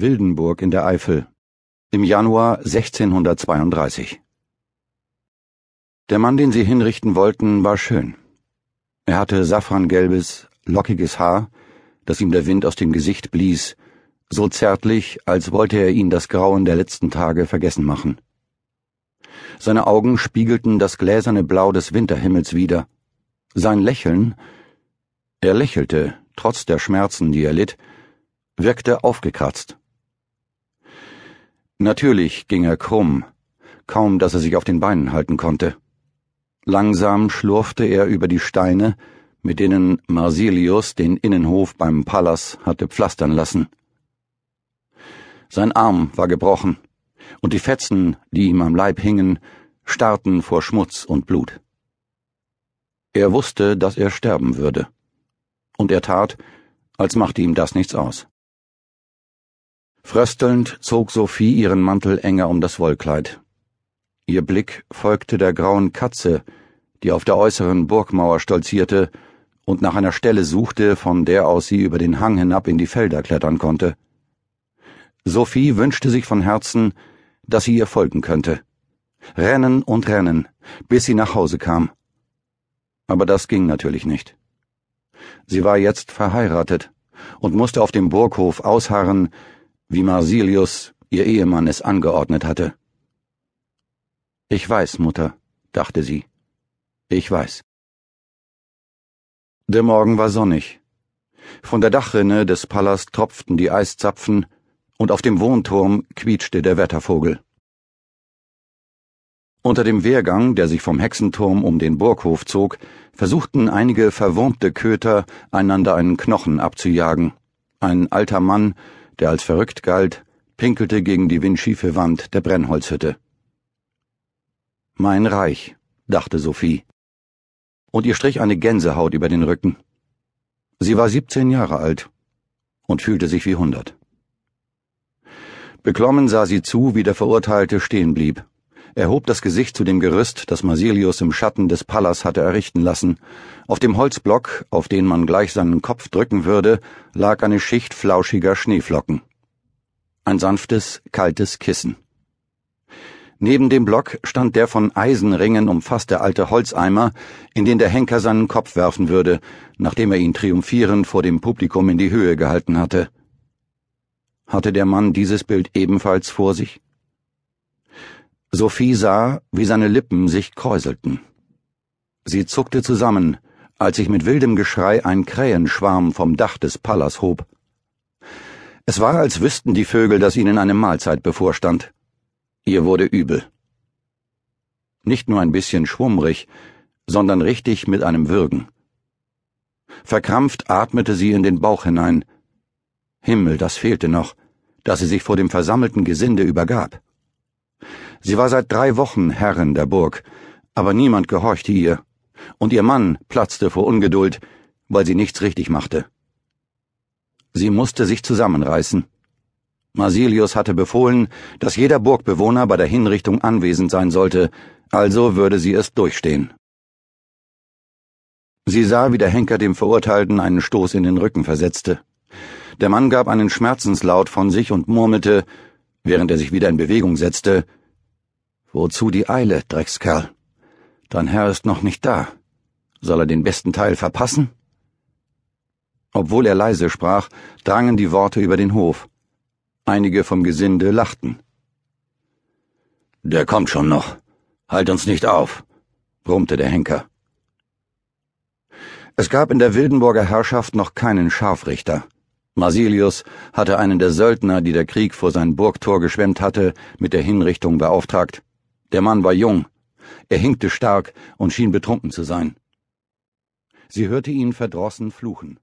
Wildenburg in der Eifel im Januar 1632 Der Mann, den sie hinrichten wollten, war schön. Er hatte safrangelbes, lockiges Haar, das ihm der Wind aus dem Gesicht blies, so zärtlich, als wollte er ihn das Grauen der letzten Tage vergessen machen. Seine Augen spiegelten das gläserne Blau des Winterhimmels wider. Sein Lächeln, er lächelte, trotz der Schmerzen, die er litt, wirkte aufgekratzt. Natürlich ging er krumm, kaum dass er sich auf den Beinen halten konnte. Langsam schlurfte er über die Steine, mit denen Marsilius den Innenhof beim Pallas hatte pflastern lassen. Sein Arm war gebrochen, und die Fetzen, die ihm am Leib hingen, starrten vor Schmutz und Blut. Er wusste, dass er sterben würde, und er tat, als machte ihm das nichts aus. Fröstelnd zog Sophie ihren Mantel enger um das Wollkleid. Ihr Blick folgte der grauen Katze, die auf der äußeren Burgmauer stolzierte und nach einer Stelle suchte, von der aus sie über den Hang hinab in die Felder klettern konnte. Sophie wünschte sich von Herzen, dass sie ihr folgen könnte. Rennen und rennen, bis sie nach Hause kam. Aber das ging natürlich nicht. Sie war jetzt verheiratet und musste auf dem Burghof ausharren, wie Marsilius, ihr Ehemann, es angeordnet hatte. Ich weiß, Mutter, dachte sie. Ich weiß. Der Morgen war sonnig. Von der Dachrinne des Palas tropften die Eiszapfen, und auf dem Wohnturm quietschte der Wettervogel. Unter dem Wehrgang, der sich vom Hexenturm um den Burghof zog, versuchten einige verwurmte Köter, einander einen Knochen abzujagen. Ein alter Mann, der als verrückt galt, pinkelte gegen die windschiefe Wand der Brennholzhütte. Mein Reich, dachte Sophie. Und ihr strich eine Gänsehaut über den Rücken. Sie war siebzehn Jahre alt und fühlte sich wie hundert. Beklommen sah sie zu, wie der Verurteilte stehen blieb. Er hob das Gesicht zu dem Gerüst, das Marsilius im Schatten des Pallas hatte errichten lassen. Auf dem Holzblock, auf den man gleich seinen Kopf drücken würde, lag eine Schicht flauschiger Schneeflocken. Ein sanftes, kaltes Kissen. Neben dem Block stand der von Eisenringen umfasste alte Holzeimer, in den der Henker seinen Kopf werfen würde, nachdem er ihn triumphierend vor dem Publikum in die Höhe gehalten hatte. Hatte der Mann dieses Bild ebenfalls vor sich? Sophie sah, wie seine Lippen sich kräuselten. Sie zuckte zusammen, als sich mit wildem Geschrei ein Krähenschwarm vom Dach des Pallas hob. Es war, als wüssten die Vögel, dass ihnen eine Mahlzeit bevorstand. Ihr wurde übel. Nicht nur ein bisschen schwummrig, sondern richtig mit einem Würgen. Verkrampft atmete sie in den Bauch hinein. Himmel, das fehlte noch, dass sie sich vor dem versammelten Gesinde übergab. Sie war seit drei Wochen Herrin der Burg, aber niemand gehorchte ihr, und ihr Mann platzte vor Ungeduld, weil sie nichts richtig machte. Sie musste sich zusammenreißen. Marsilius hatte befohlen, dass jeder Burgbewohner bei der Hinrichtung anwesend sein sollte, also würde sie es durchstehen. Sie sah, wie der Henker dem Verurteilten einen Stoß in den Rücken versetzte. Der Mann gab einen Schmerzenslaut von sich und murmelte, während er sich wieder in Bewegung setzte, Wozu die Eile, Dreckskerl? Dein Herr ist noch nicht da. Soll er den besten Teil verpassen? Obwohl er leise sprach, drangen die Worte über den Hof. Einige vom Gesinde lachten. Der kommt schon noch. Halt uns nicht auf, brummte der Henker. Es gab in der Wildenburger Herrschaft noch keinen Scharfrichter. Marsilius hatte einen der Söldner, die der Krieg vor sein Burgtor geschwemmt hatte, mit der Hinrichtung beauftragt. Der Mann war jung, er hinkte stark und schien betrunken zu sein. Sie hörte ihn verdrossen fluchen.